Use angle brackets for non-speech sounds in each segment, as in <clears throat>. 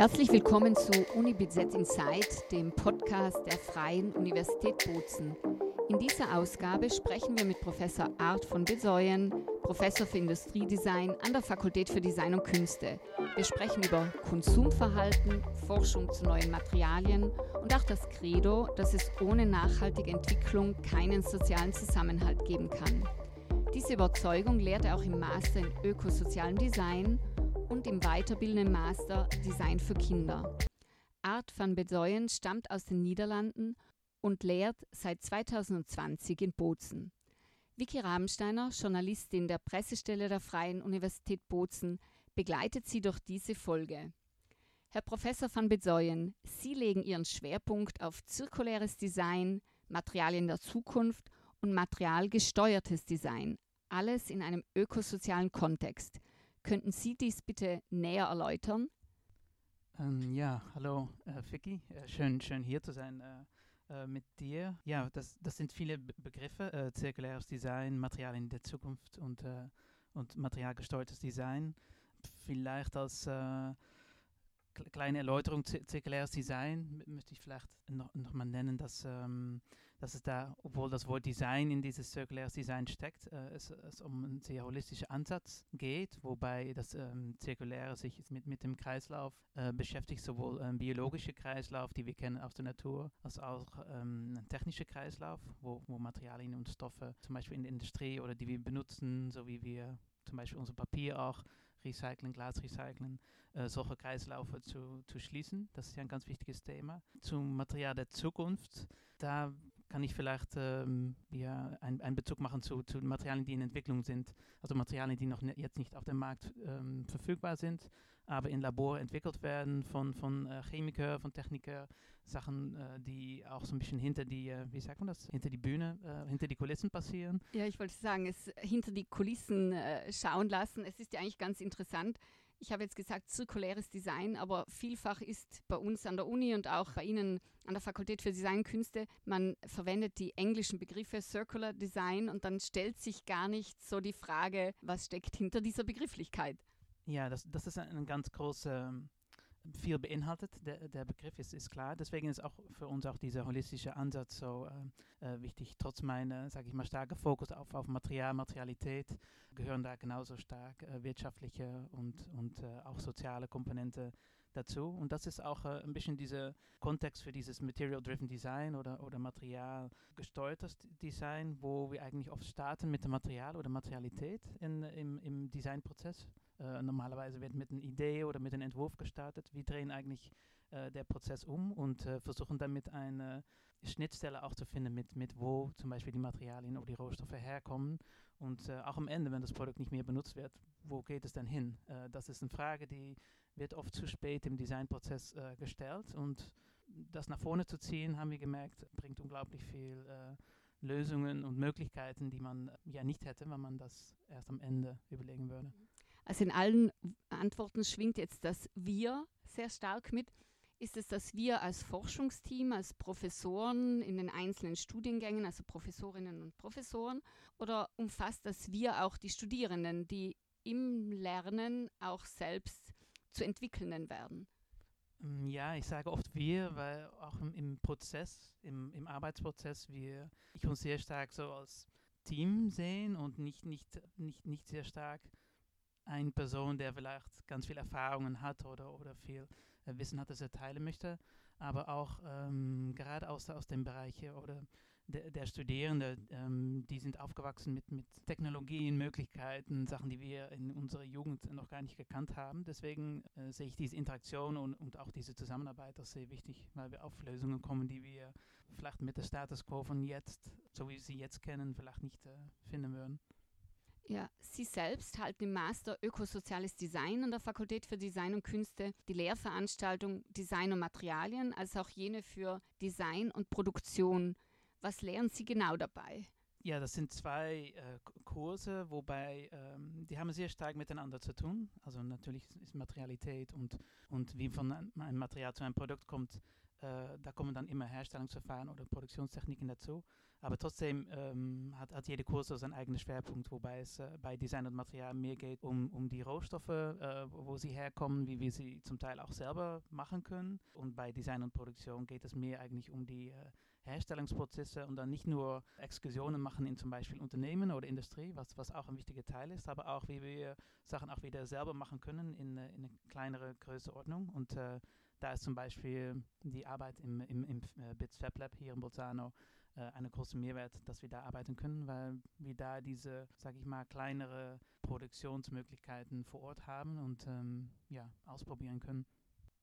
Herzlich willkommen zu UniBZ Inside, dem Podcast der Freien Universität Bozen. In dieser Ausgabe sprechen wir mit Professor Art von Besoyen, Professor für Industriedesign an der Fakultät für Design und Künste. Wir sprechen über Konsumverhalten, Forschung zu neuen Materialien und auch das Credo, dass es ohne nachhaltige Entwicklung keinen sozialen Zusammenhalt geben kann. Diese Überzeugung lehrt er auch im Master in Ökosozialem Design und im weiterbildenden Master Design für Kinder. Art van Bezoyen stammt aus den Niederlanden und lehrt seit 2020 in Bozen. Vicky Rabensteiner, Journalistin der Pressestelle der Freien Universität Bozen, begleitet sie durch diese Folge. Herr Professor van Bezoyen, Sie legen Ihren Schwerpunkt auf zirkuläres Design, Materialien der Zukunft und materialgesteuertes Design, alles in einem ökosozialen Kontext. Könnten Sie dies bitte näher erläutern? Ähm, ja, hallo äh, Vicky, äh, schön, schön hier zu sein äh, äh mit dir. Ja, das, das sind viele Be Begriffe, äh, zirkuläres Design, Materialien der Zukunft und, äh, und materialgesteuertes Design. Vielleicht als kleine Erläuterung, zirkuläres Design möchte ich vielleicht noch, noch mal nennen, dass ähm, dass es da, obwohl das Wort Design in dieses zirkuläres Design steckt, äh, es, es, um einen sehr holistischen Ansatz geht, wobei das ähm, Zirkuläre sich mit, mit dem Kreislauf äh, beschäftigt, sowohl ähm, biologische Kreislauf, die wir kennen aus der Natur, als auch ähm, technische Kreislauf, wo, wo Materialien und Stoffe zum Beispiel in der Industrie oder die wir benutzen, so wie wir zum Beispiel unser Papier auch recyceln, Glas recyceln, äh, solche Kreislaufe zu, zu schließen. Das ist ja ein ganz wichtiges Thema. Zum Material der Zukunft, da kann ich vielleicht ähm, ja, einen Bezug machen zu, zu, Materialien, die in Entwicklung sind, also Materialien, die noch ne, jetzt nicht auf dem Markt ähm, verfügbar sind, aber in Labor entwickelt werden von, von äh, Chemiker, von Techniker, Sachen, äh, die auch so ein bisschen hinter die, äh, wie sagt man das, hinter die Bühne, äh, hinter die Kulissen passieren. Ja, ich wollte sagen, es hinter die Kulissen äh, schauen lassen. Es ist ja eigentlich ganz interessant ich habe jetzt gesagt zirkuläres Design, aber vielfach ist bei uns an der Uni und auch bei Ihnen an der Fakultät für Designkünste, man verwendet die englischen Begriffe Circular Design und dann stellt sich gar nicht so die Frage, was steckt hinter dieser Begrifflichkeit. Ja, das, das ist ein ganz großer viel beinhaltet. Der, der Begriff ist, ist klar. Deswegen ist auch für uns auch dieser holistische Ansatz so äh, äh wichtig. Trotz meiner, sage ich mal, starke Fokus auf, auf Material, Materialität gehören da genauso stark äh, wirtschaftliche und, und äh, auch soziale Komponente dazu. Und das ist auch äh, ein bisschen dieser Kontext für dieses Material-Driven Design oder, oder materialgesteuertes Design, wo wir eigentlich oft starten mit dem Material oder Materialität in, im, im Designprozess. Äh, normalerweise wird mit einer Idee oder mit einem Entwurf gestartet. Wir drehen eigentlich äh, der Prozess um und äh, versuchen damit eine Schnittstelle auch zu finden, mit, mit wo zum Beispiel die Materialien oder die Rohstoffe herkommen. Und äh, auch am Ende, wenn das Produkt nicht mehr benutzt wird, wo geht es dann hin? Äh, das ist eine Frage, die wird oft zu spät im Designprozess äh, gestellt. Und das nach vorne zu ziehen, haben wir gemerkt, bringt unglaublich viel Lösungen und Möglichkeiten, die man ja nicht hätte, wenn man das erst am Ende überlegen würde. Also in allen Antworten schwingt jetzt das Wir sehr stark mit. Ist es, dass wir als Forschungsteam, als Professoren in den einzelnen Studiengängen, also Professorinnen und Professoren, oder umfasst das wir auch die Studierenden, die im Lernen auch selbst zu Entwickelnden werden? Mm, ja, ich sage oft wir, weil auch im, im Prozess, im, im Arbeitsprozess, wir ich uns sehr stark so als Team sehen und nicht, nicht, nicht, nicht sehr stark eine Person, der vielleicht ganz viel Erfahrungen hat oder, oder viel äh, Wissen hat, das er teilen möchte, aber auch ähm, gerade aus, aus dem Bereich oder der, der Studierende, ähm, die sind aufgewachsen mit, mit Technologien, Möglichkeiten, Sachen, die wir in unserer Jugend noch gar nicht gekannt haben. Deswegen äh, sehe ich diese Interaktion und, und auch diese Zusammenarbeit als sehr wichtig, weil wir auf Lösungen kommen, die wir vielleicht mit der Status quo von jetzt, so wie wir sie jetzt kennen, vielleicht nicht äh, finden würden. Ja, Sie selbst halten im Master Ökosoziales Design an der Fakultät für Design und Künste die Lehrveranstaltung Design und Materialien, als auch jene für Design und Produktion. Was lernen Sie genau dabei? Ja, das sind zwei äh, Kurse, wobei ähm, die haben sehr stark miteinander zu tun. Also natürlich ist Materialität und, und wie von einem Material zu einem Produkt kommt, Äh, da kommen dann immer Herstellungsverfahren oder Produktionstechniken dazu. Aber trotzdem ähm, hat, hat jede Kurs so seinen eigenen Schwerpunkt, wobei es äh, bei Design und Material mehr geht um, um die Rohstoffe, äh, wo sie herkommen, wie wir sie zum Teil auch selber machen können. Und bei Design und Produktion geht es mehr eigentlich um die äh, Herstellungsprozesse und dann nicht nur Exkursionen machen in zum Beispiel Unternehmen oder Industrie, was, was auch ein wichtiger Teil ist, aber auch wie wir Sachen auch wieder selber machen können in, äh, in eine kleinere Größenordnung. Und äh, da ist zum Beispiel die Arbeit im, im, im äh, BITS Fab Lab hier in Bolzano äh, eine große Mehrwert, dass wir da arbeiten können, weil wir da diese, sage ich mal, kleinere Produktionsmöglichkeiten vor Ort haben und ähm, ja, ausprobieren können.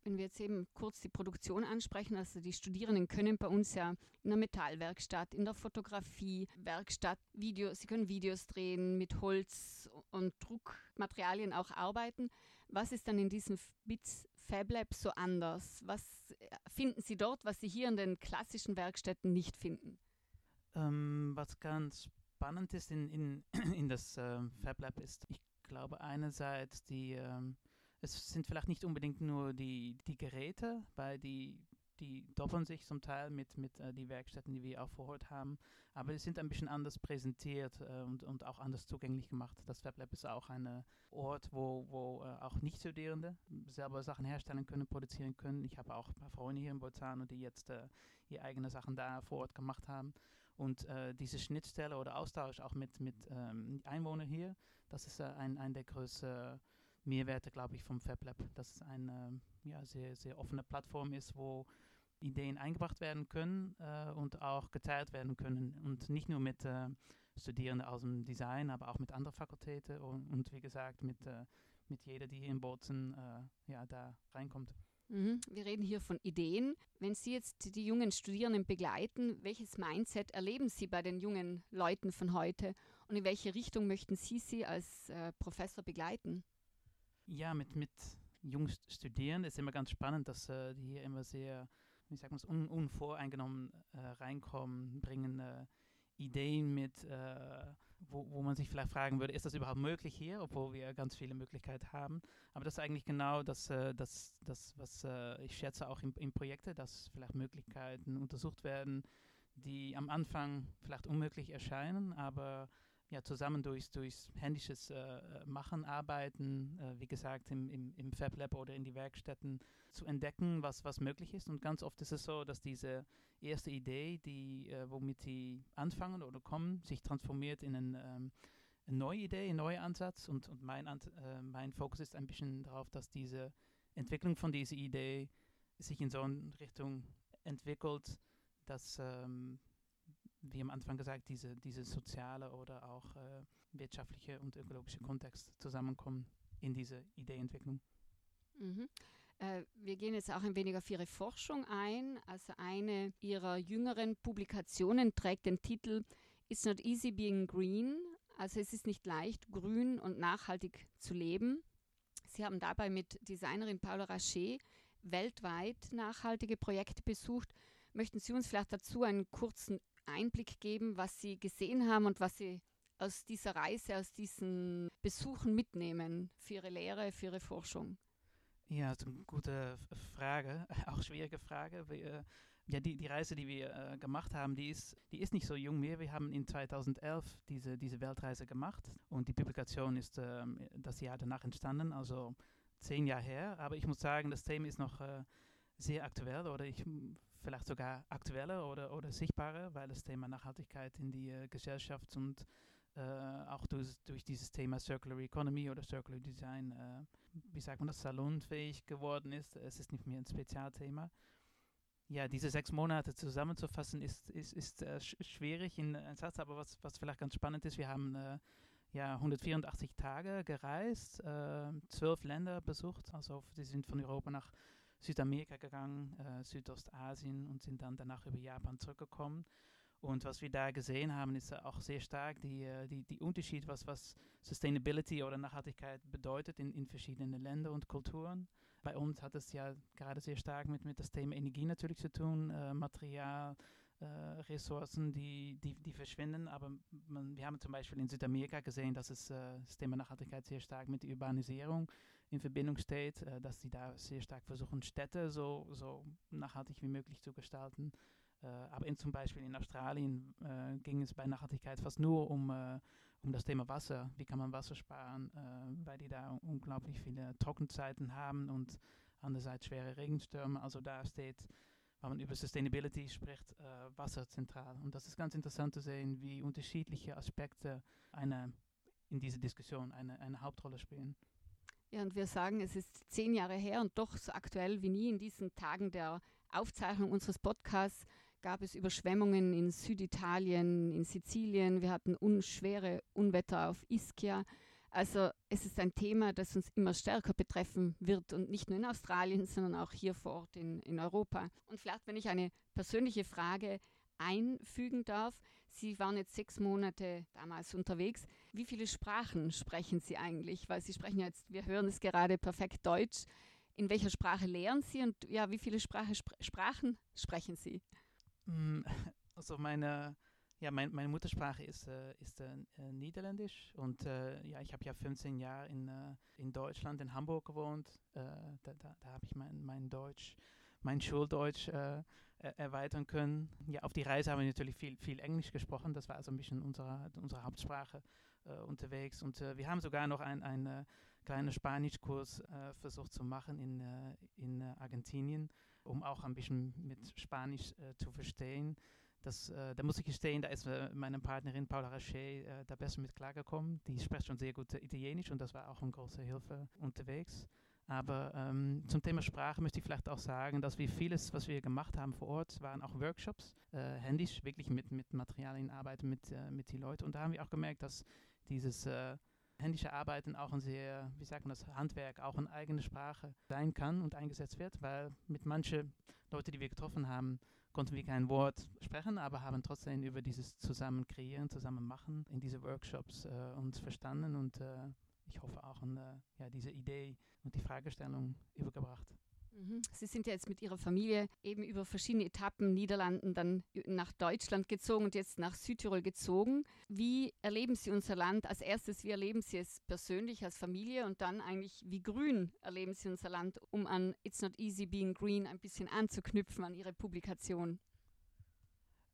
Wenn wir jetzt eben kurz die Produktion ansprechen, also die Studierenden können bei uns ja in der Metallwerkstatt, in der Fotografiewerkstatt, Video, sie können Videos drehen, mit Holz und Druckmaterialien auch arbeiten. Was ist dann in diesem BITS Fab Lab so anders? Was finden Sie dort, was Sie hier in den klassischen Werkstätten nicht finden? Ähm, was ganz spannend ist in, in, <clears throat> in das äh, Fab Lab ist, ich glaube einerseits die ähm, es sind vielleicht nicht unbedingt nur die, die Geräte, weil die, die doppeln sich zum Teil mit, mit äh, die Werkstätten, die wir auch vor Ort haben, aber sie sind ein bisschen anders präsentiert äh, und, und auch anders zugänglich gemacht. Das FabLab ist auch ein Ort, wo, wo äh, auch Nicht-Studierende selber Sachen herstellen können, produzieren können. Ich habe auch ein paar Freunde hier in Bolzano, die jetzt äh, ihre eigenen Sachen da vor Ort gemacht haben. Und äh, diese Schnittstelle oder Austausch auch mit, mit ähm, Einwohnern hier, das ist äh, ein, ein der größten Mehrwerte, glaube ich, vom FabLab, dass es eine ja, sehr, sehr offene Plattform ist, wo Ideen eingebracht werden können äh, und auch geteilt werden können. Und nicht nur mit äh, Studierenden aus dem Design, aber auch mit anderen Fakultäten und, und wie gesagt mit, äh, mit jeder, die hier in Bozen äh, ja, da reinkommt. Mhm. Wir reden hier von Ideen. Wenn Sie jetzt die jungen Studierenden begleiten, welches Mindset erleben Sie bei den jungen Leuten von heute und in welche Richtung möchten Sie sie als äh, Professor begleiten? Ja, mit, mit jungen Studierenden ist immer ganz spannend, dass äh, die hier immer sehr, wie sagt man es, un, unvoreingenommen äh, reinkommen, bringen äh, Ideen mit, äh, wo, wo man sich vielleicht fragen würde, ist das überhaupt möglich hier, obwohl wir ganz viele Möglichkeiten haben. Aber das ist eigentlich genau das, äh, das, das was äh, ich schätze auch in, in Projekten, dass vielleicht Möglichkeiten untersucht werden, die am Anfang vielleicht unmöglich erscheinen, aber ja, zusammen durch, durch händisches äh, Machen, Arbeiten, äh, wie gesagt, im, im, im Fab Lab oder in die Werkstätten zu entdecken, was, was möglich ist. Und ganz oft ist es so, dass diese erste Idee, die, äh, womit sie anfangen oder kommen, sich transformiert in ein, ähm, eine neue Idee, einen neuen Ansatz. Und, und mein, äh, mein Fokus ist ein bisschen darauf, dass diese Entwicklung von dieser Idee sich in so eine Richtung entwickelt, dass ähm, wie am Anfang gesagt, diese, diese soziale oder auch äh, wirtschaftliche und ökologische Kontext zusammenkommen in diese Ideeentwicklung. Mhm. Äh, wir gehen jetzt auch ein wenig auf Ihre Forschung ein. Also eine Ihrer jüngeren Publikationen trägt den Titel It's not easy being green. Also es ist nicht leicht, grün und nachhaltig zu leben. Sie haben dabei mit Designerin Paula Rachet weltweit nachhaltige Projekte besucht. Möchten Sie uns vielleicht dazu einen kurzen Einblick geben, was Sie gesehen haben und was Sie aus dieser Reise, aus diesen Besuchen mitnehmen für Ihre Lehre, für Ihre Forschung? Ja, das ist eine gute Frage, <laughs> auch schwierige Frage. Wir, ja, die, die Reise, die wir äh, gemacht haben, die ist, die ist nicht so jung mehr. Wir haben in 2011 diese, diese Weltreise gemacht und die Publikation ist äh, das Jahr danach entstanden, also zehn Jahre her. Aber ich muss sagen, das Thema ist noch äh, sehr aktuell oder ich vielleicht sogar aktueller oder, oder sichtbarer, weil das Thema Nachhaltigkeit in die äh, Gesellschaft und äh, auch durch, durch, dieses Thema Circular Economy oder Circular Design, äh, wie sagt man das, salonfähig geworden ist. Es ist nicht mehr ein Spezialthema. Ja, diese sechs Monate zusammenzufassen ist, ist, ist äh, schwierig in einem Satz, aber was, was vielleicht ganz spannend ist, wir haben äh, ja, 184 Tage gereist, äh, zwölf Länder besucht, also die sind von Europa nach Südamerika gegangen, äh, Südostasien und sind dann danach über Japan zurückgekommen. Und was wir da gesehen haben, ist auch sehr stark die, äh, die, die Unterschied, was, was Sustainability oder Nachhaltigkeit bedeutet in, in verschiedenen Ländern und Kulturen. Bei uns hat es ja gerade sehr stark mit, mit das Thema Energie natürlich zu tun, äh, Material, äh, Ressourcen, die, die, die verschwinden. Aber man, wir haben zum Beispiel in Südamerika gesehen, dass es, äh, das Thema Nachhaltigkeit sehr stark mit der Urbanisierung in Verbindung steht, äh, dass sie da sehr stark versuchen, Städte so, so nachhaltig wie möglich zu gestalten. Äh, aber in, zum Beispiel in Australien äh, ging es bei Nachhaltigkeit fast nur um, äh, um das Thema Wasser. Wie kann man Wasser sparen, äh, weil die da unglaublich viele Trockenzeiten haben und andererseits schwere Regenstürme. Also da steht, wenn man über Sustainability spricht, äh, Wasser zentral. Und das ist ganz interessant zu sehen, wie unterschiedliche Aspekte eine, in dieser Diskussion eine, eine Hauptrolle spielen. Ja, und wir sagen, es ist zehn Jahre her und doch so aktuell wie nie in diesen Tagen der Aufzeichnung unseres Podcasts gab es Überschwemmungen in Süditalien, in Sizilien. Wir hatten unschwere Unwetter auf Ischia. Also es ist ein Thema, das uns immer stärker betreffen wird und nicht nur in Australien, sondern auch hier vor Ort in, in Europa. Und vielleicht, wenn ich eine persönliche Frage einfügen darf. Sie waren jetzt sechs Monate damals unterwegs. Wie viele Sprachen sprechen Sie eigentlich? Weil Sie sprechen jetzt, wir hören es gerade perfekt Deutsch. In welcher Sprache lehren Sie und ja, wie viele Sprache, Sprachen sprechen Sie? Mm, <laughs> also meine, ja, mein, meine Muttersprache ist, äh, ist äh Niederländisch und äh, ja, ich habe ja 15 Jahre in, äh, in Deutschland, in Hamburg gewohnt. Äh, da da, da habe ich mein, mein Deutsch, mein Schuldeutsch erweitern können. Ja, auf die Reise haben wir natürlich viel, viel Englisch gesprochen. Das war also ein bisschen unsere, unsere Hauptsprache unterwegs. Und wir haben sogar noch einen ein kleinen Spanischkurs versucht zu machen in, in Argentinien um auch ein bisschen mit Spanisch äh, zu verstehen. Das, äh, da muss ich gestehen, da ist äh, meine Partnerin Paula Rache äh, da besser mit klargekommen. Die spricht schon sehr gut Italienisch und das war auch eine große Hilfe unterwegs. Aber ähm, zum Thema Sprache möchte ich vielleicht auch sagen, dass wir vieles, was wir gemacht haben vor Ort, waren auch Workshops, äh, händisch, wirklich mit, mit Materialien arbeiten mit, äh, mit den Leuten. Und da haben wir auch gemerkt, dass dieses äh, händische Arbeiten auch ein sehr, wie sagt man das, Handwerk, auch eine eigene Sprache sein kann und eingesetzt wird, weil mit manchen Leuten, die wir getroffen haben, konnten wir kein Wort sprechen, aber haben trotzdem über dieses Zusammen kreieren, zusammen machen in diese Workshops äh, uns verstanden und äh, ich hoffe auch an äh, ja, diese Idee und die Fragestellung übergebracht. Mhm. Sie sind ja jetzt mit Ihrer Familie eben über verschiedene Etappen Niederlanden dann nach Deutschland gezogen und jetzt nach Südtirol gezogen. Wie erleben Sie unser Land? Als erstes, wie erleben Sie es persönlich als Familie und dann eigentlich, wie grün erleben Sie unser Land, um an It's Not Easy Being Green ein bisschen anzuknüpfen an Ihre Publikation?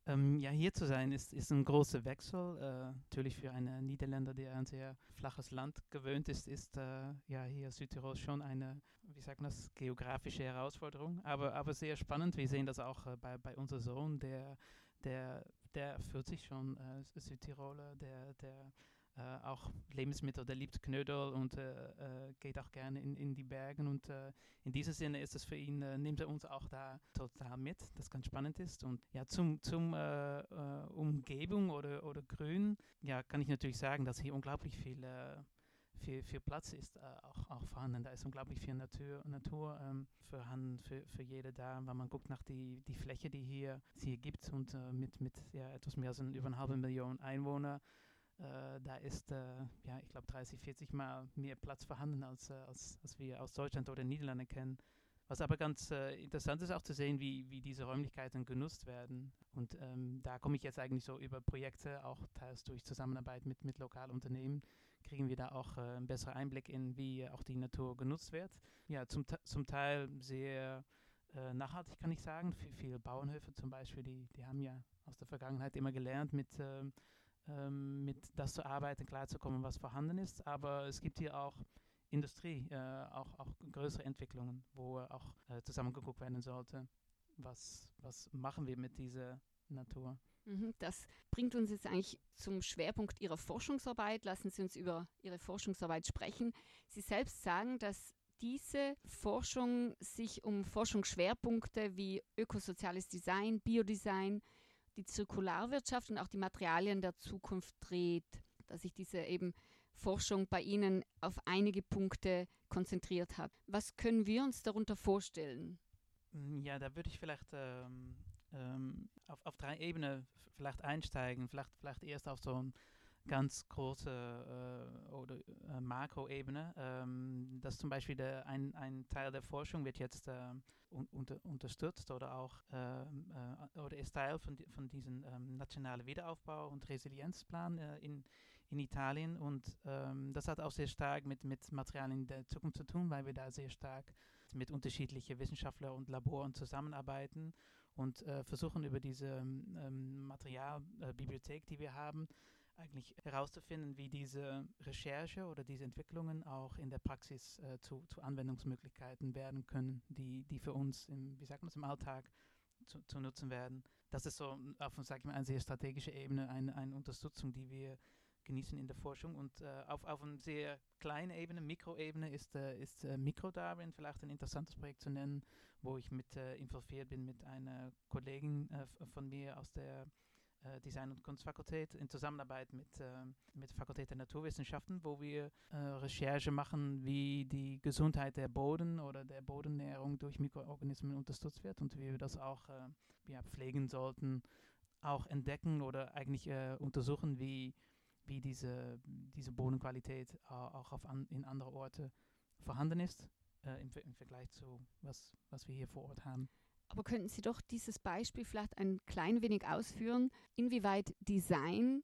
Ähm, ja, hier zu sein ist, ist ein großer Wechsel. Äh, natürlich für einen Niederländer, der ein sehr flaches Land gewöhnt ist, ist äh, ja hier Südtirol schon eine, wie sagt man das, geografische Herausforderung. Aber, aber sehr spannend. Wir sehen das auch äh, bei, bei unserem Sohn, der, der, der fühlt sich schon äh, Südtiroler, der, der äh, auch Lebensmittel, der liebt Knödel und äh, äh, geht auch gerne in, in die Berge. Und äh, in diesem Sinne ist es für ihn, äh, nimmt er uns auch da total mit, das ganz spannend ist. Und ja, zum, zum äh, Umgebung oder, oder Grün, ja, kann ich natürlich sagen, dass hier unglaublich viel viel, viel Platz ist äh, auch, auch vorhanden. Da ist unglaublich viel Natur, Natur ähm, vorhanden für, für jede da. Wenn man guckt nach die, die Fläche, die hier, hier gibt und äh, mit, mit ja, etwas mehr als über eine halbe Million Einwohner, äh, da ist, äh, ja, ich glaube, 30, 40 Mal mehr Platz vorhanden, als, äh, als, als wir aus Deutschland oder Niederlande kennen. Was aber ganz äh, interessant ist auch zu sehen, wie, wie diese Räumlichkeiten genutzt werden. Und ähm, da komme ich jetzt eigentlich so über Projekte, auch teils durch Zusammenarbeit mit, mit lokalen Unternehmen, kriegen wir da auch äh, einen besseren Einblick in, wie auch die Natur genutzt wird. Ja, zum, zum Teil sehr äh, nachhaltig kann ich sagen. Viele Bauernhöfe zum Beispiel, die, die haben ja aus der Vergangenheit immer gelernt, mit ähm, ähm, mit das zu arbeiten, klarzukommen, was vorhanden ist. Aber es gibt hier auch Industrie, äh, auch, auch größere Entwicklungen, wo auch äh, zusammengeguckt werden sollte, was, was machen wir mit dieser Natur. Mhm, das bringt uns jetzt eigentlich zum Schwerpunkt Ihrer Forschungsarbeit. Lassen Sie uns über Ihre Forschungsarbeit sprechen. Sie selbst sagen, dass diese Forschung sich um Forschungsschwerpunkte wie ökosoziales Design, Biodesign, die Zirkularwirtschaft und auch die Materialien der Zukunft dreht, dass sich diese eben Forschung bei Ihnen auf einige Punkte konzentriert hat. Was können wir uns darunter vorstellen? Mm, ja, da würde ich vielleicht ähm, ähm, auf, auf drei Ebenen vielleicht einsteigen. Vielleicht, vielleicht erst auf so ein ganz große äh, oder äh, Makroebene. Ähm, dass zum Beispiel der, ein, ein Teil der Forschung wird jetzt äh, un, unter, unterstützt oder auch ähm, äh, oder ist Teil von, von diesem ähm, nationalen Wiederaufbau- und Resilienzplan äh, in, in Italien und ähm, das hat auch sehr stark mit, mit Materialien der Zukunft zu tun, weil wir da sehr stark mit unterschiedlichen Wissenschaftlern und Laboren zusammenarbeiten und äh, versuchen über diese ähm, Materialbibliothek, die wir haben, eigentlich herauszufinden, wie diese Recherche oder diese Entwicklungen auch in der Praxis äh, zu, zu, Anwendungsmöglichkeiten werden können, die, die für uns im, wie sagt man es, im Alltag zu, zu nutzen werden. Das ist so auf sag ich mal, eine sehr strategische Ebene, eine, eine Unterstützung, die wir genießen in der Forschung. Und äh, auf, auf einer sehr kleinen Ebene, Mikroebene, ist, äh, ist äh, Mikrodarwin vielleicht ein interessantes Projekt zu nennen, wo ich mit äh, involviert bin mit einer Kollegin äh, von mir aus der äh, Design- und Kunstfakultät in Zusammenarbeit mit, äh, mit der Fakultät der Naturwissenschaften, wo wir äh, Recherche machen, wie die Gesundheit der Boden oder der Bodennährung durch Mikroorganismen unterstützt wird und wie wir das auch äh, ja, pflegen sollten, auch entdecken oder eigentlich äh, untersuchen, wie, wie diese, diese Bodenqualität auch auf an, in anderen Orten vorhanden ist, äh, im, im Vergleich zu was, was wir hier vor Ort haben. Aber könnten Sie doch dieses Beispiel vielleicht ein klein wenig ausführen, inwieweit Design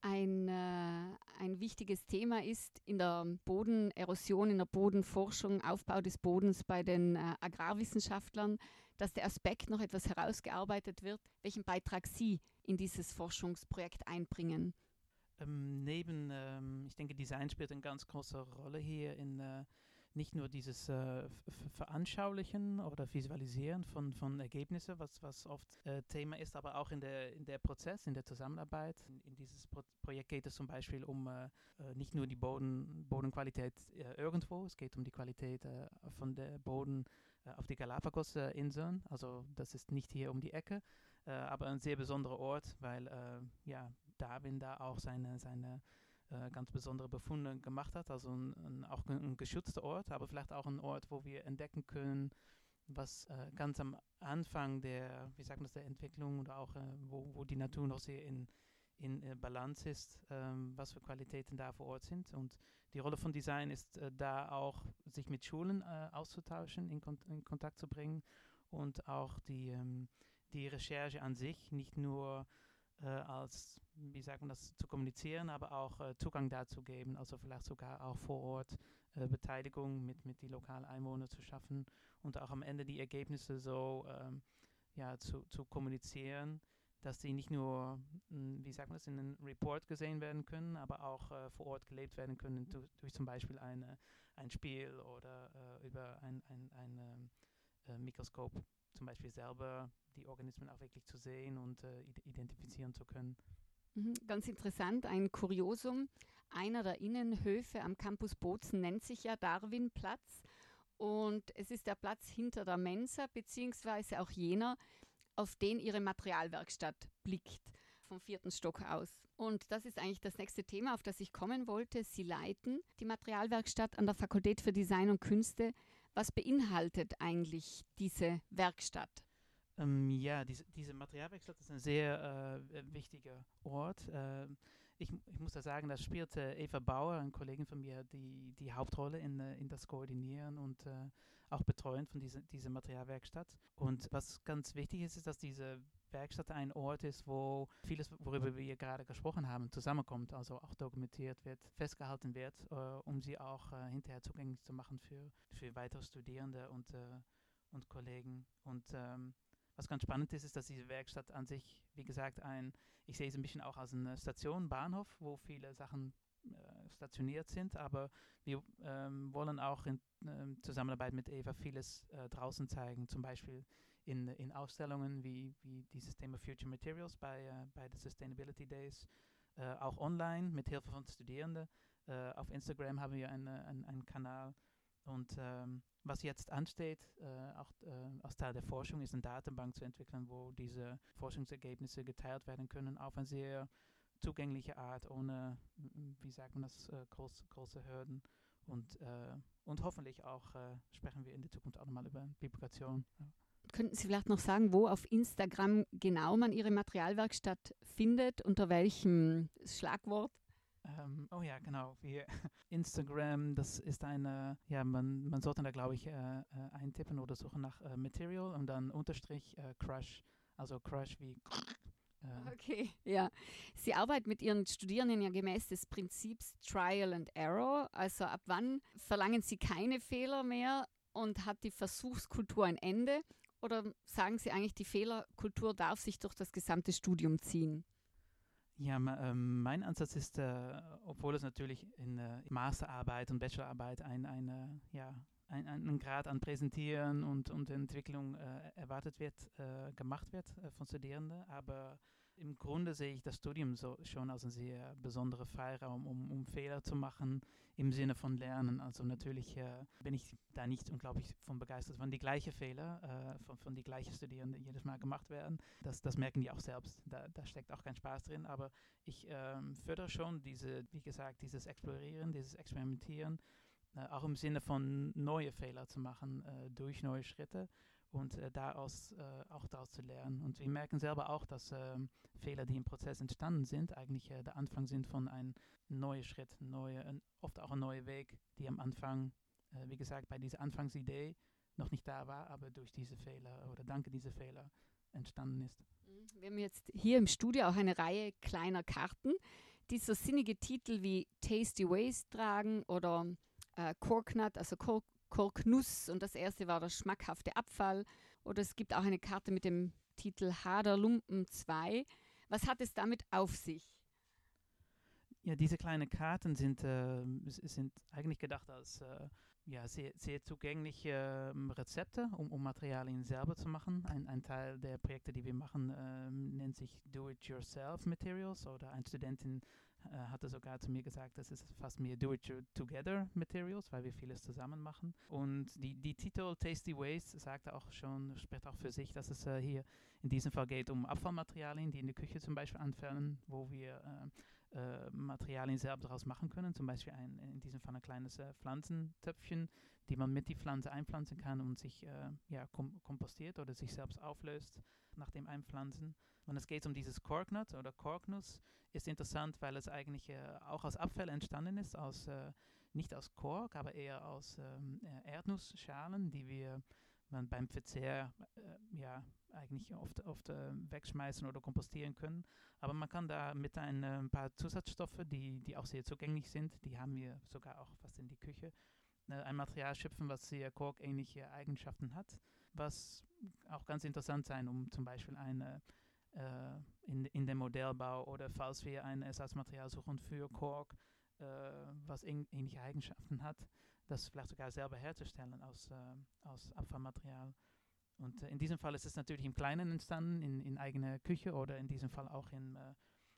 ein, äh, ein wichtiges Thema ist in der Bodenerosion, in der Bodenforschung, Aufbau des Bodens bei den äh, Agrarwissenschaftlern, dass der Aspekt noch etwas herausgearbeitet wird, welchen Beitrag Sie in dieses Forschungsprojekt einbringen. Ähm, neben, ähm, ich denke, Design spielt eine ganz große Rolle hier in äh, nicht nur dieses äh, Veranschaulichen oder Visualisieren von, von Ergebnissen, was, was oft äh, Thema ist, aber auch in der, in der Prozess, in der Zusammenarbeit. In, in dieses Pro Projekt geht es zum Beispiel um äh, äh nicht nur die Boden, Bodenqualität äh, irgendwo, es geht um die Qualität äh, von der Boden auf die Galapagos-Inseln. Also das ist nicht hier um die Ecke, aber ein sehr besonderer Ort, weil ja, Darwin da auch seine, seine äh, ganz besondere Befunde gemacht hat. Also ein, ein, auch ein, geschützter Ort, aber vielleicht auch ein Ort, wo wir entdecken können, was äh, ganz am Anfang der, wie sagt man das, der Entwicklung oder auch äh, wo, wo die Natur noch sehr in, in äh, Balance ist, ähm, was für Qualitäten da vor Ort sind. Und die Rolle von Design ist äh, da auch, sich mit Schulen auszutauschen, in, Kon in, Kontakt zu bringen und auch die, ähm, die Recherche an sich, nicht nur äh, als, wie sagt man das, zu kommunizieren, aber auch äh, Zugang dazu geben, also vielleicht sogar auch vor Ort äh, Beteiligung mit, mit den lokalen Einwohnern zu schaffen und auch am Ende die Ergebnisse so ähm, ja, zu, zu kommunizieren, dass sie nicht nur, hm, wie sagt man das, in einem Report gesehen werden können, aber auch äh, vor Ort gelebt werden können durch, durch zum Beispiel eine, ein Spiel oder äh, über ein, ein, ein ähm, äh, Mikroskop zum Beispiel selber die Organismen auch wirklich zu sehen und äh, identifizieren zu können. Mhm, ganz interessant, ein Kuriosum. Einer der Innenhöfe am Campus Bozen nennt sich ja Darwinplatz und es ist der Platz hinter der Mensa, beziehungsweise auch jener, auf den ihre Materialwerkstatt blickt, vom vierten Stock aus. Und das ist eigentlich das nächste Thema, auf das ich kommen wollte. Sie leiten die Materialwerkstatt an der Fakultät für Design und Künste. Was beinhaltet eigentlich diese Werkstatt? Ähm, ja, diese, diese Materialwerkstatt ist ein sehr äh, wichtiger Ort. Äh, ich, ich, muss da sagen, da spielt äh, Eva Bauer, eine Kollegin von mir, die, die Hauptrolle in, äh, in das Koordinieren und äh, auch Betreuen von dieser diese Materialwerkstatt. Und was ganz wichtig ist, ist, dass diese Werkstatt ein Ort ist, wo vieles, worüber wir gerade gesprochen haben, zusammenkommt, also auch dokumentiert wird, festgehalten wird, äh, um sie auch hinterher zugänglich zu machen für, für weitere Studierende und, und Kollegen. Und ähm, was ganz spannend ist, ist, dass diese Werkstatt an sich, wie gesagt, ein, ich sehe es ein bisschen auch als eine Station, Bahnhof, wo viele Sachen äh, stationiert sind, aber wir ähm, wollen auch in äh, Zusammenarbeit mit Eva vieles äh, draußen zeigen, zum Beispiel in, in Ausstellungen wie, wie dieses Thema Future Materials bei, äh, bei den Sustainability Days, äh, auch online mit Hilfe von Studierenden. Äh, auf Instagram haben wir eine, ein, einen Kanal und ähm, was jetzt ansteht, äh, auch äh, als Teil der Forschung, ist eine Datenbank zu entwickeln, wo diese Forschungsergebnisse geteilt werden können auf eine sehr zugängliche Art, ohne, wie sagt man das, äh, groß, große Hürden. Und, und hoffentlich auch sprechen wir in der Zukunft auch nochmal über Publikation. Ja. Könnten Sie vielleicht noch sagen, wo auf Instagram genau man Ihre Materialwerkstatt findet, unter welchem Schlagwort? Ähm, oh ja, genau. Instagram, das ist eine, ja, man, man sollte da, glaube ich, äh, äh, eintippen oder suchen nach äh, Material und dann Unterstrich äh, Crush, also Crush wie Äh okay, ja. Sie arbeiten mit Ihren Studierenden ja gemäß des Prinzips Trial and Error. Also ab wann verlangen Sie keine Fehler mehr und hat die Versuchskultur ein Ende? Oder sagen Sie eigentlich, die Fehlerkultur darf sich durch das gesamte Studium ziehen? Ja, ähm, mein Ansatz ist, äh, obwohl es natürlich in äh, Masterarbeit und Bachelorarbeit ein, eine, ja, ein, einen Grad an Präsentieren und, und Entwicklung äh, erwartet wird, äh, gemacht wird äh, von Studierenden, aber im Grunde sehe ich das Studium so schon als ein sehr besonderer Freiraum, um, um Fehler zu machen im Sinne von Lernen. Also natürlich äh, bin ich da nicht unglaublich von begeistert, wenn die gleichen Fehler äh, von, von die gleichen Studierenden jedes Mal gemacht werden. Das, das merken die auch selbst. Da, da steckt auch kein Spaß drin. Aber ich ähm, fördere schon diese, wie gesagt, dieses Explorieren, dieses Experimentieren, äh, auch im Sinne von neue Fehler zu machen äh, durch neue Schritte und äh, daraus äh, auch daraus zu lernen. Und wir merken selber auch, dass äh, Fehler, die im Prozess entstanden sind, eigentlich äh, der Anfang sind von einem neuen Schritt, neue, ein, oft auch ein neuer Weg, die am Anfang, äh, wie gesagt, bei dieser Anfangsidee noch nicht da war, aber durch diese Fehler oder danke diese Fehler entstanden ist. Mhm. Wir haben jetzt hier im Studio auch eine Reihe kleiner Karten, die so sinnige Titel wie Tasty Ways tragen oder äh, Corknut, also Cork Korknuss und das erste war der schmackhafte Abfall. Oder es gibt auch eine Karte mit dem Titel Haderlumpen 2. Was hat es damit auf sich? Ja, diese kleinen Karten sind, äh, sind eigentlich gedacht als äh, ja, sehr, sehr zugängliche äh, Rezepte, um, um Materialien selber zu machen. Ein, ein Teil der Projekte, die wir machen, ähm, nennt sich Do-it-yourself Materials oder eine Studentin äh, hatte sogar zu mir gesagt, das ist fast mehr Do-it-together Materials, weil wir vieles zusammen machen. Und die, die Titel Tasty Waste sagt auch schon, spricht auch für sich, dass es äh, hier in diesem Fall geht um Abfallmaterialien, die in der Küche zum Beispiel anfallen, wo wir äh, äh, Materialien selbst daraus machen können. Zum Beispiel ein, in diesem Fall ein kleines äh, Pflanzentöpfchen, die man mit die Pflanze einpflanzen kann und sich ja, kom kompostiert oder sich selbst auflöst nach dem Einpflanzen. Und es geht um dieses Corknut oder Korknuss, ist interessant, weil es eigentlich äh, auch aus Abfall entstanden ist, aus, äh, nicht aus Kork, aber eher aus ähm, äh, Erdnussschalen, die wir beim Verzehr äh, ja, eigentlich oft, oft äh, wegschmeißen oder kompostieren können. Aber man kann da mit ein, ein paar Zusatzstoffe, die, die auch sehr zugänglich sind, die haben wir sogar auch fast in die Küche, ein Material schöpfen, was sehr korkähnliche Eigenschaften hat, was auch ganz interessant sein, um zum Beispiel eine äh, in, in dem Modellbau oder falls wir ein Ersatzmaterial suchen für Kork, äh, was ähnliche Eigenschaften hat, das vielleicht sogar selber herzustellen aus, äh, aus Abfallmaterial. Und in diesem Fall ist es natürlich im Kleinen entstanden, in, in eigener Küche oder in diesem Fall auch in,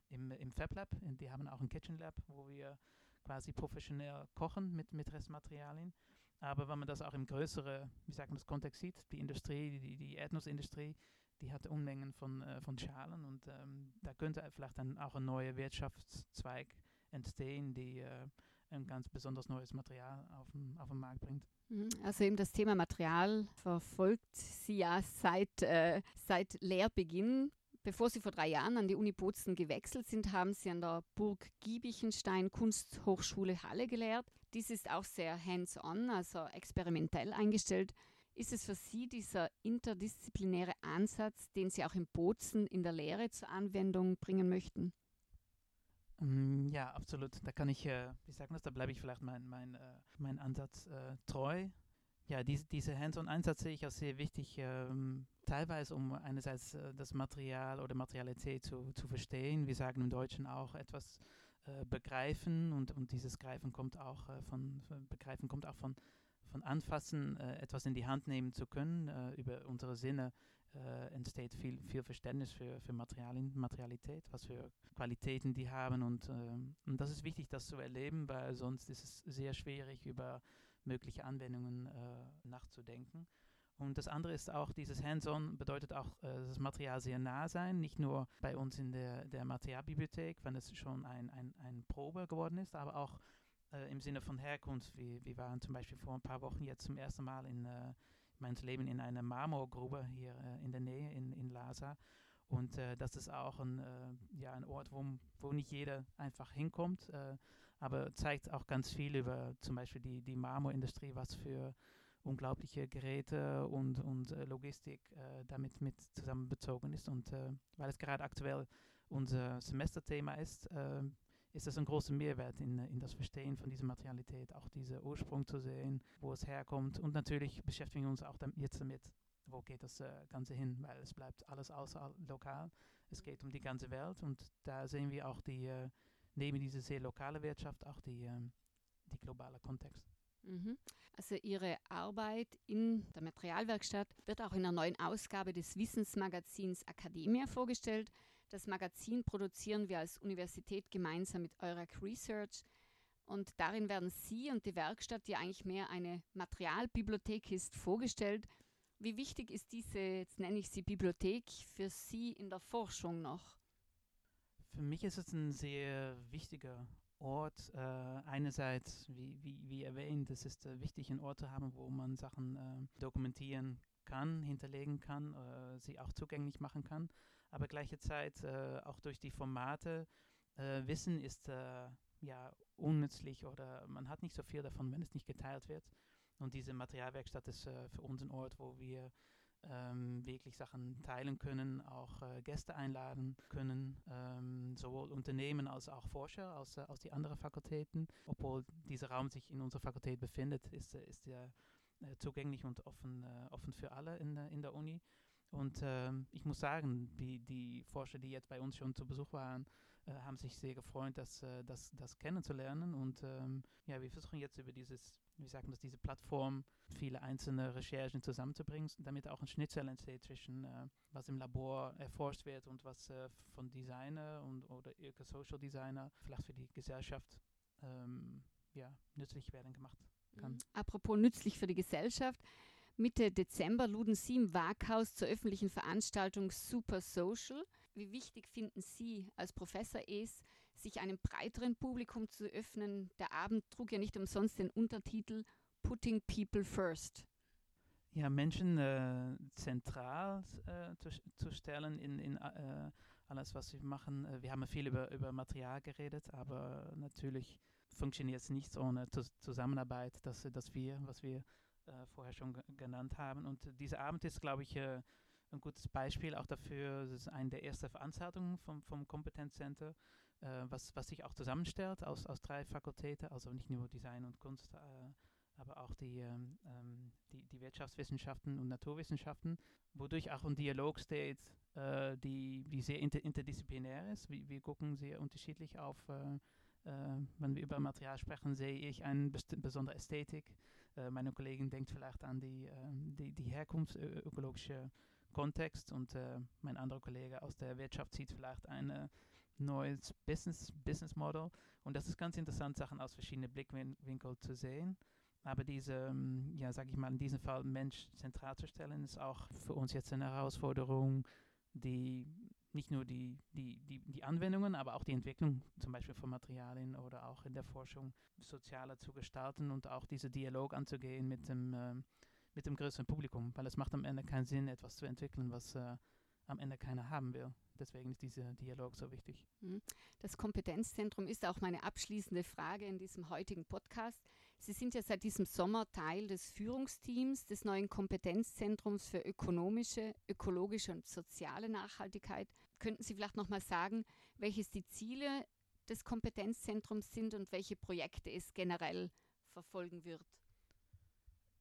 im, im Fab Lab. Die haben auch ein Kitchen Lab, wo wir quasi professionell kochen mit, mit Restmaterialien. Aber wenn man das auch im größeren, wie sagt das, Kontext sieht, die Industrie, die, die Erdnussindustrie, die hat Unmengen von, äh, von Schalen und ähm, da könnte vielleicht dann auch ein neuer Wirtschaftszweig entstehen, die äh, ein ganz besonders neues Material auf den, auf den Markt bringt. Mhm. Also eben das Thema Material verfolgt Sie ja seit, äh, seit Lehrbeginn. Bevor Sie vor drei Jahren an die Uni Bozen gewechselt sind, haben Sie an der Burg Giebichenstein Kunsthochschule Halle gelehrt. Dies ist auch sehr hands-on, also experimentell eingestellt. Ist es für Sie dieser interdisziplinäre Ansatz, den Sie auch in Bozen in der Lehre zur Anwendung bringen möchten? Mm, ja, absolut. Da kann ich, äh, wie sagen das, da bleibe ich vielleicht mein, mein, äh, mein Ansatz äh, treu. Ja, diese, diese Hands-on-Einsatz sehe ich als sehr wichtig, ähm, teilweise um einerseits äh, das Material oder Materialität zu, zu verstehen. Wir sagen im Deutschen auch etwas äh, begreifen und, und dieses Greifen kommt auch äh, von, Begreifen kommt auch von von Anfassen äh, etwas in die Hand nehmen zu können, äh, über unsere Sinne äh, entsteht viel, viel Verständnis für, für Materialien, Materialität, was für Qualitäten die haben. Und, ähm, und das ist wichtig, das zu erleben, weil sonst ist es sehr schwierig, über mögliche Anwendungen äh, nachzudenken. Und das andere ist auch, dieses Hands-on bedeutet auch, äh, das Material sehr nah sein, nicht nur bei uns in der, der Materialbibliothek, wenn es schon ein, ein, ein Probe geworden ist, aber auch äh, im Sinne von Herkunft. Wir, wir waren zum Beispiel vor ein paar Wochen jetzt zum ersten Mal in, äh, meinem Leben in einer Marmorgrube hier äh, in der Nähe in, in Lhasa. Und äh, das ist auch ein, äh, ja, ein Ort, wo, wo nicht jeder einfach hinkommt, äh, aber zeigt auch ganz viel über zum Beispiel die, die Marmorindustrie, was für unglaubliche Geräte und, und äh, Logistik äh, damit mit zusammenbezogen ist. Und äh, weil es gerade aktuell unser Semesterthema ist, äh, ist das ein großer Mehrwert in, in das Verstehen von dieser Materialität, auch dieser Ursprung zu sehen, wo es herkommt. Und natürlich beschäftigen wir uns auch damit, jetzt damit, wo geht das äh, Ganze hin, weil es bleibt alles außer lokal. Es geht um die ganze Welt und da sehen wir auch die, äh, neben dieser sehr lokale Wirtschaft, auch die, äh, die globale Kontext. Mhm. Also Ihre Arbeit in der Materialwerkstatt wird auch in einer neuen Ausgabe des Wissensmagazins Academia vorgestellt. Das Magazin produzieren wir als Universität gemeinsam mit Eurac Research. Und darin werden Sie und die Werkstatt, die eigentlich mehr eine Materialbibliothek ist, vorgestellt. Wie wichtig ist diese, jetzt nenne ich sie Bibliothek, für Sie in der Forschung noch? Für mich ist es ein sehr wichtiger Ort. Äh, einerseits, wie, wie, wie erwähnt, es ist äh, wichtig, einen Ort zu haben, wo man Sachen äh, dokumentieren kann, hinterlegen kann, äh, sie auch zugänglich machen kann. Aber gleichzeitig äh, auch durch die Formate, äh, Wissen ist ja unnützlich oder man hat nicht so viel davon, wenn es nicht geteilt wird. Und diese Materialwerkstatt ist für uns ein Ort, wo wir ähm, wirklich Sachen teilen können, auch äh, Gäste einladen können, ähm, sowohl Unternehmen als auch Forscher aus, äh, aus die anderen Fakultäten. Obwohl dieser Raum sich in unserer Fakultät befindet, ist, äh, ist er äh, zugänglich und offen, äh, offen für alle in, in der Uni. Und ähm, ich muss sagen, die, die Forscher, die jetzt bei uns schon zu Besuch waren, äh, haben sich sehr gefreut, das, das, das kennenzulernen. Und ähm, ja, wir versuchen jetzt über dieses wie sagen das, diese Plattform, viele einzelne Recherchen zusammenzubringen, damit auch ein Schnittstelle entsteht zwischen, äh, was im Labor erforscht wird und was äh, von Designer und, oder Social Designer vielleicht für die Gesellschaft ähm, ja, nützlich werden gemacht kann. Mhm. Apropos nützlich für die Gesellschaft. Mitte Dezember luden Sie im Waghaus zur öffentlichen Veranstaltung Super Social. Wie wichtig finden Sie als Professor es, sich einem breiteren Publikum zu öffnen. Der Abend trug ja nicht umsonst den Untertitel Putting People First. Ja, Menschen äh, zentral äh, zu, zu, stellen in, in äh, alles, was wir machen. Äh, wir haben viel über, über Material geredet, aber natürlich funktioniert es nicht ohne Zusammenarbeit, dass, dass wir, was wir äh, vorher schon genannt haben. Und dieser Abend ist, glaube ich, äh, ein gutes Beispiel auch dafür. Es ist eine der ersten Veranstaltungen vom, vom Kompetenzcenter äh, was, was sich auch zusammenstellt aus, aus drei Fakultäten, also nicht nur Design und Kunst, äh, aber auch die, ähm, ähm, die, die, Wirtschaftswissenschaften und Naturwissenschaften, wodurch auch ein Dialog steht, äh, die, die sehr inter, interdisziplinär ist. Wir, wir gucken sehr unterschiedlich auf, äh, äh, wenn wir über Material sprechen, sehe ich eine besondere Ästhetik. Äh, meine Kollegin denkt vielleicht an die, ähm, die, die Herkunft, ökologische Kontext und mein anderer Kollege aus der Wirtschaft sieht vielleicht eine neues Business, Business Model. Und das ist ganz interessant, Sachen aus verschiedenen Blickwinkeln zu sehen. Aber diese, ähm, ja, sage ich mal, in diesem Fall Mensch zentral zu stellen, ist auch für uns jetzt eine Herausforderung, die nicht nur die, die, die, die Anwendungen, aber auch die Entwicklung zum Beispiel von Materialien oder auch in der Forschung sozialer zu gestalten und auch diesen Dialog anzugehen mit dem, äh, mit dem größeren Publikum, weil es macht am Ende keinen Sinn, etwas zu entwickeln, was äh, am Ende keiner haben will. Deswegen ist dieser Dialog so wichtig. Mhm. Das Kompetenzzentrum ist auch meine abschließende Frage in diesem heutigen Podcast. Sie sind ja seit diesem Sommer Teil des Führungsteams des neuen Kompetenzzentrums für ökonomische, ökologische und soziale Nachhaltigkeit. Könnten Sie vielleicht nochmal sagen, welches die Ziele des Kompetenzzentrums sind und welche Projekte es generell verfolgen wird?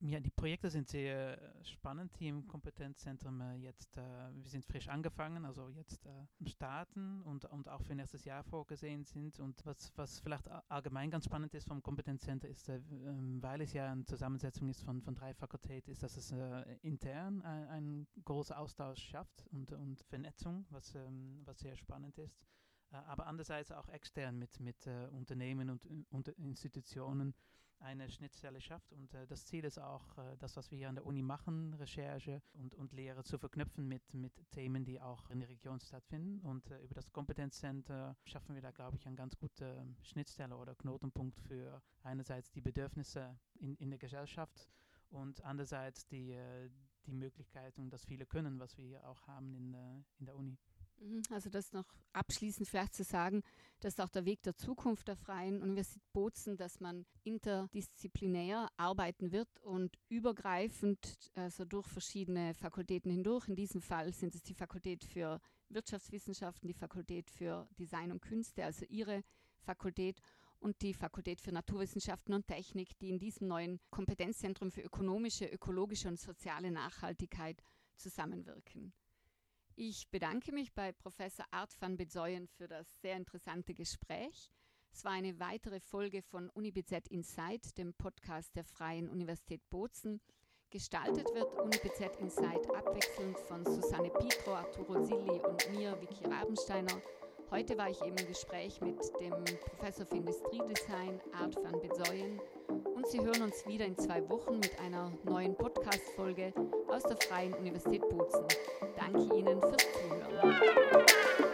Ja, die Projekte sind sehr äh, spannend hier im Kompetenzzentrum. Äh, jetzt, äh, wir sind frisch angefangen, also jetzt äh, starten und, und auch für nächstes Jahr vorgesehen sind. Und was, was vielleicht allgemein ganz spannend ist vom Kompetenzzentrum ist, äh, ähm, weil es ja eine Zusammensetzung ist von, von drei Fakultäten, ist, dass es äh, intern ein, ein großer Austausch schafft und, und Vernetzung, was, ähm, was sehr spannend ist. aber andererseits auch extern mit, mit Unternehmen und, und Institutionen eine Schnittstelle schafft. Und äh, das Ziel ist auch, äh, das, was wir hier an der Uni machen, Recherche und, und Lehre zu verknüpfen mit, mit Themen, die auch in der Region stattfinden. Und äh, über das Kompetenzcenter schaffen wir da, glaube ich, eine ganz gute Schnittstelle oder Knotenpunkt für einerseits die Bedürfnisse in, in der Gesellschaft und andererseits die, äh, die Möglichkeiten, das viele können, was wir hier auch haben in, äh, in der Uni. Mhm, also das noch abschließend vielleicht zu sagen, das ist auch der Weg der Zukunft der Freien Universität Bozen, dass man interdisziplinär arbeiten wird und übergreifend, also durch verschiedene Fakultäten hindurch. In diesem Fall sind es die Fakultät für Wirtschaftswissenschaften, die Fakultät für Design und Künste, also Ihre Fakultät und die Fakultät für Naturwissenschaften und Technik, die in diesem neuen Kompetenzzentrum für ökonomische, ökologische und soziale Nachhaltigkeit zusammenwirken. Ich bedanke mich bei Professor Art van Bezoyen für das sehr interessante Gespräch. Es war eine weitere Folge von UniBZ Insight, dem Podcast der Freien Universität Bozen. Gestaltet wird UniBZ Insight abwechselnd von Susanne Pietro, Arturo Zilli und mir, Vicky Rabensteiner. Heute war ich eben im Gespräch mit dem Professor für Industriedesign Art van Bezoyen und Sie hören uns wieder in zwei Wochen mit einer neuen Podcast-Folge aus der Freien Universität Bozen. Danke Ihnen fürs Zuhören.